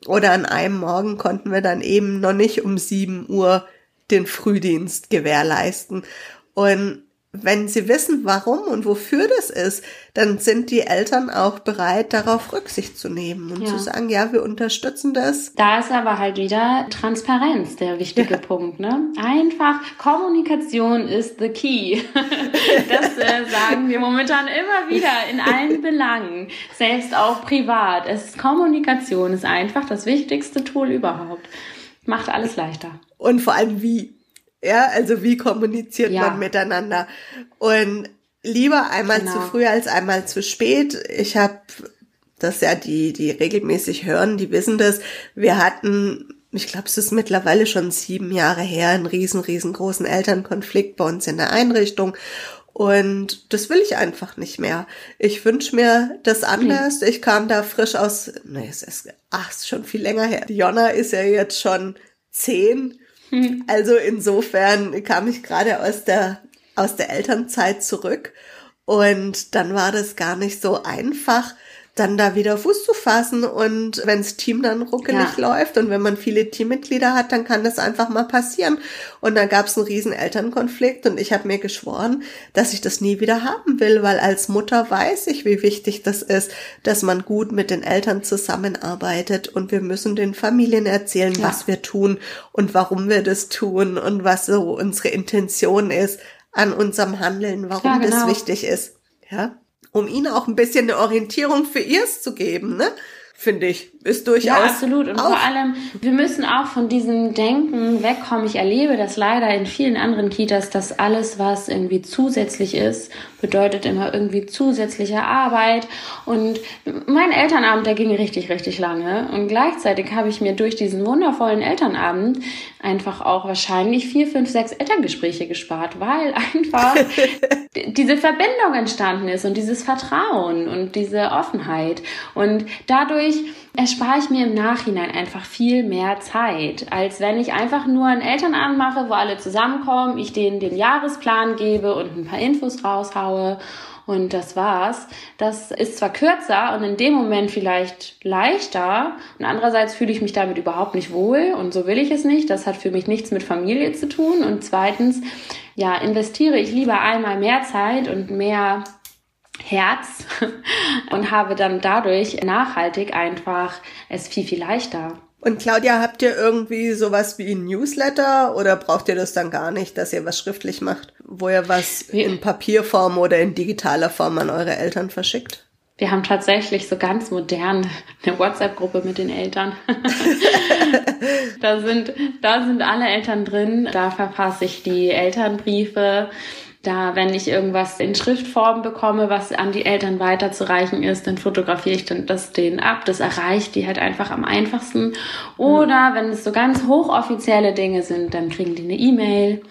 oder an einem Morgen konnten wir dann eben noch nicht um sieben Uhr den Frühdienst gewährleisten. Und wenn sie wissen, warum und wofür das ist, dann sind die Eltern auch bereit, darauf Rücksicht zu nehmen und ja. zu sagen, ja, wir unterstützen das. Da ist aber halt wieder Transparenz der wichtige ja. Punkt. Ne? Einfach Kommunikation ist the key. das äh, sagen wir momentan immer wieder in allen Belangen, selbst auch privat. Es ist Kommunikation ist einfach das wichtigste Tool überhaupt. Macht alles leichter. Und vor allem wie ja, also wie kommuniziert ja. man miteinander? Und lieber einmal genau. zu früh als einmal zu spät. Ich habe das ja die, die regelmäßig hören, die wissen das. Wir hatten, ich glaube, es ist mittlerweile schon sieben Jahre her, einen riesen, riesengroßen Elternkonflikt bei uns in der Einrichtung. Und das will ich einfach nicht mehr. Ich wünsche mir das anders. Ich kam da frisch aus, nee, es ist, ach, es ist schon viel länger her. Die Jonna ist ja jetzt schon zehn hm. Also insofern kam ich gerade aus der, aus der Elternzeit zurück und dann war das gar nicht so einfach, dann da wieder Fuß zu fassen und wenns Team dann ruckelig ja. läuft und wenn man viele Teammitglieder hat, dann kann das einfach mal passieren. Und dann gab es einen riesen Elternkonflikt und ich habe mir geschworen, dass ich das nie wieder haben will, weil als Mutter weiß ich, wie wichtig das ist, dass man gut mit den Eltern zusammenarbeitet und wir müssen den Familien erzählen, ja. was wir tun und warum wir das tun und was so unsere Intention ist an unserem Handeln, warum ja, genau. das wichtig ist. Ja um ihnen auch ein bisschen eine Orientierung für ihrs zu geben, ne? Finde ich, ist durchaus. Ja, absolut. Und vor allem, wir müssen auch von diesem Denken wegkommen. Ich erlebe das leider in vielen anderen Kitas, dass alles, was irgendwie zusätzlich ist, bedeutet immer irgendwie zusätzliche Arbeit. Und mein Elternabend, der ging richtig, richtig lange. Und gleichzeitig habe ich mir durch diesen wundervollen Elternabend einfach auch wahrscheinlich vier, fünf, sechs Elterngespräche gespart, weil einfach diese Verbindung entstanden ist und dieses Vertrauen und diese Offenheit. Und dadurch erspare ich mir im Nachhinein einfach viel mehr Zeit, als wenn ich einfach nur einen Elternabend mache, wo alle zusammenkommen, ich denen den Jahresplan gebe und ein paar Infos raushaue und das war's. Das ist zwar kürzer und in dem Moment vielleicht leichter und andererseits fühle ich mich damit überhaupt nicht wohl und so will ich es nicht. Das hat für mich nichts mit Familie zu tun und zweitens, ja, investiere ich lieber einmal mehr Zeit und mehr Herz und habe dann dadurch nachhaltig einfach es viel, viel leichter. Und Claudia, habt ihr irgendwie sowas wie ein Newsletter oder braucht ihr das dann gar nicht, dass ihr was schriftlich macht, wo ihr was in Papierform oder in digitaler Form an eure Eltern verschickt? Wir haben tatsächlich so ganz modern eine WhatsApp-Gruppe mit den Eltern. da sind, da sind alle Eltern drin. Da verfasse ich die Elternbriefe Da, wenn ich irgendwas in Schriftform bekomme, was an die Eltern weiterzureichen ist, dann fotografiere ich dann das denen ab. Das erreicht die halt einfach am einfachsten. Oder wenn es so ganz hochoffizielle Dinge sind, dann kriegen die eine E-Mail.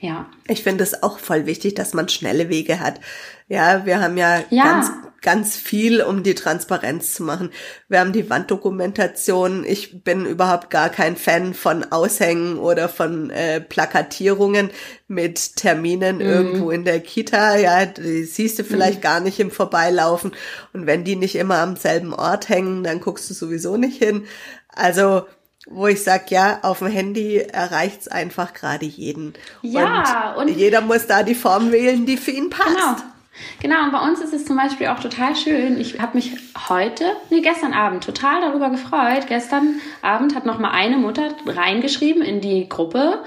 Ja. Ich finde es auch voll wichtig, dass man schnelle Wege hat. Ja, wir haben ja, ja. ganz ganz viel, um die Transparenz zu machen. Wir haben die Wanddokumentation. Ich bin überhaupt gar kein Fan von Aushängen oder von äh, Plakatierungen mit Terminen mhm. irgendwo in der Kita. Ja, die siehst du vielleicht mhm. gar nicht im Vorbeilaufen. Und wenn die nicht immer am selben Ort hängen, dann guckst du sowieso nicht hin. Also wo ich sag, ja, auf dem Handy erreicht's einfach gerade jeden. Ja, und, und, jeder muss da die Form wählen, die für ihn passt. Genau. Genau, und bei uns ist es zum Beispiel auch total schön. Ich habe mich heute, nee, gestern Abend total darüber gefreut. Gestern Abend hat noch mal eine Mutter reingeschrieben in die Gruppe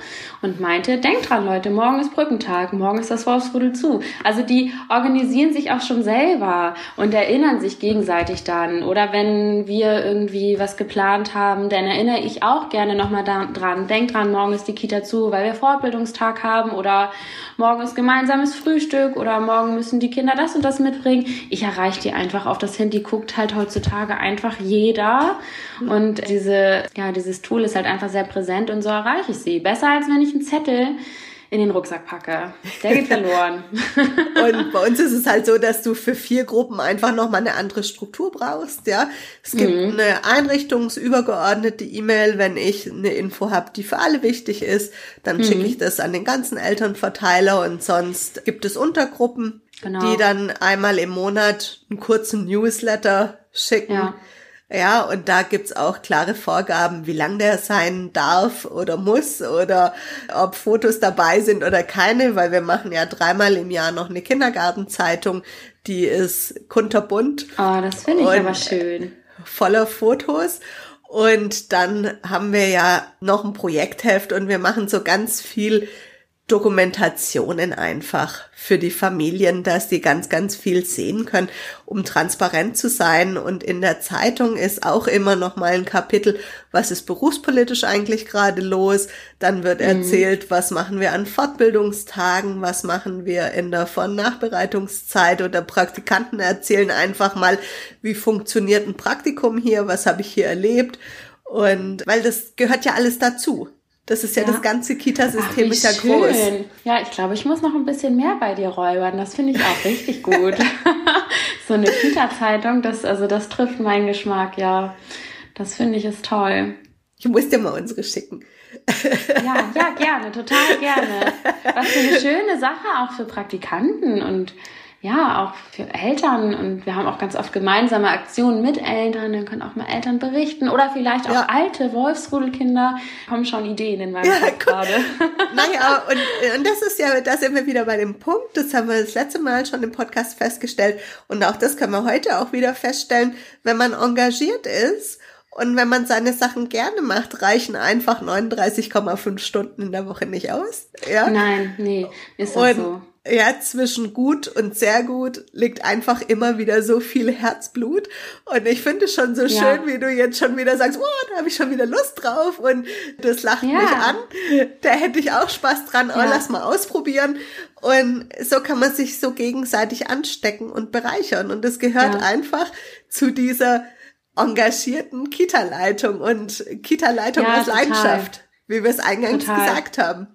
und meinte, denkt dran, Leute, morgen ist Brückentag, morgen ist das Wolfsrudel zu. Also die organisieren sich auch schon selber und erinnern sich gegenseitig dann. Oder wenn wir irgendwie was geplant haben, dann erinnere ich auch gerne noch mal dran. Denkt dran, morgen ist die Kita zu, weil wir Fortbildungstag haben oder morgen ist gemeinsames Frühstück oder morgen müssen die Kinder das und das mitbringen. Ich erreiche die einfach auf das Handy, guckt halt heutzutage einfach jeder. Und diese, ja, dieses Tool ist halt einfach sehr präsent und so erreiche ich sie. Besser als wenn ich einen Zettel in den Rucksack packe. Der geht verloren. und bei uns ist es halt so, dass du für vier Gruppen einfach nochmal eine andere Struktur brauchst, ja. Es gibt mhm. eine einrichtungsübergeordnete E-Mail, wenn ich eine Info habe, die für alle wichtig ist, dann mhm. schicke ich das an den ganzen Elternverteiler und sonst gibt es Untergruppen, genau. die dann einmal im Monat einen kurzen Newsletter schicken. Ja ja, und da gibt's auch klare Vorgaben, wie lang der sein darf oder muss oder ob Fotos dabei sind oder keine, weil wir machen ja dreimal im Jahr noch eine Kindergartenzeitung, die ist kunterbunt. Oh, das finde ich aber schön. Voller Fotos. Und dann haben wir ja noch ein Projektheft und wir machen so ganz viel Dokumentationen einfach für die Familien, dass die ganz, ganz viel sehen können, um transparent zu sein. Und in der Zeitung ist auch immer noch mal ein Kapitel, was ist berufspolitisch eigentlich gerade los. Dann wird mhm. erzählt, was machen wir an Fortbildungstagen, was machen wir in der Vor- und Nachbereitungszeit oder Praktikanten erzählen einfach mal, wie funktioniert ein Praktikum hier, was habe ich hier erlebt. Und weil das gehört ja alles dazu. Das ist ja, ja. das ganze Kita-System ist ja schön. groß. Ja, ich glaube, ich muss noch ein bisschen mehr bei dir räubern. Das finde ich auch richtig gut. so eine Kita-Zeitung, das, also das trifft meinen Geschmack, ja. Das finde ich ist toll. Ich muss dir mal unsere schicken. ja, ja, gerne, total gerne. Was für eine schöne Sache auch für Praktikanten und ja, auch für Eltern. Und wir haben auch ganz oft gemeinsame Aktionen mit Eltern, dann können auch mal Eltern berichten. Oder vielleicht auch ja. alte Wolfsrudelkinder, kommen schon Ideen in meinem ja, Kopf gerade. Naja, und, und das ist ja, da sind wir wieder bei dem Punkt, das haben wir das letzte Mal schon im Podcast festgestellt. Und auch das können wir heute auch wieder feststellen, wenn man engagiert ist und wenn man seine Sachen gerne macht, reichen einfach 39,5 Stunden in der Woche nicht aus. Ja? Nein, nee, ist das so ja, zwischen gut und sehr gut liegt einfach immer wieder so viel Herzblut. Und ich finde es schon so ja. schön, wie du jetzt schon wieder sagst, oh, da habe ich schon wieder Lust drauf und das lacht ja. mich an. Da hätte ich auch Spaß dran, oh, lass mal ausprobieren. Und so kann man sich so gegenseitig anstecken und bereichern. Und das gehört einfach zu dieser engagierten Kita-Leitung und Kita-Leitung als Leidenschaft, wie wir es eingangs total. gesagt haben.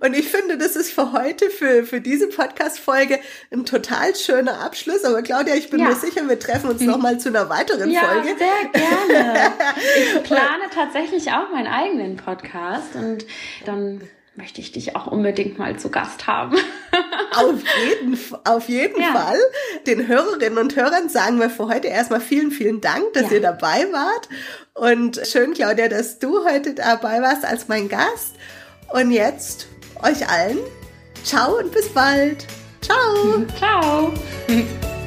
Und ich finde, das ist für heute, für, für diese Podcast-Folge ein total schöner Abschluss. Aber Claudia, ich bin ja. mir sicher, wir treffen uns nochmal zu einer weiteren ja, Folge. Sehr gerne. Ich plane tatsächlich auch meinen eigenen Podcast und dann möchte ich dich auch unbedingt mal zu Gast haben. auf jeden, auf jeden ja. Fall. Den Hörerinnen und Hörern sagen wir für heute erstmal vielen, vielen Dank, dass ja. ihr dabei wart. Und schön, Claudia, dass du heute dabei warst als mein Gast. Und jetzt euch allen. Ciao und bis bald. Ciao. Ciao.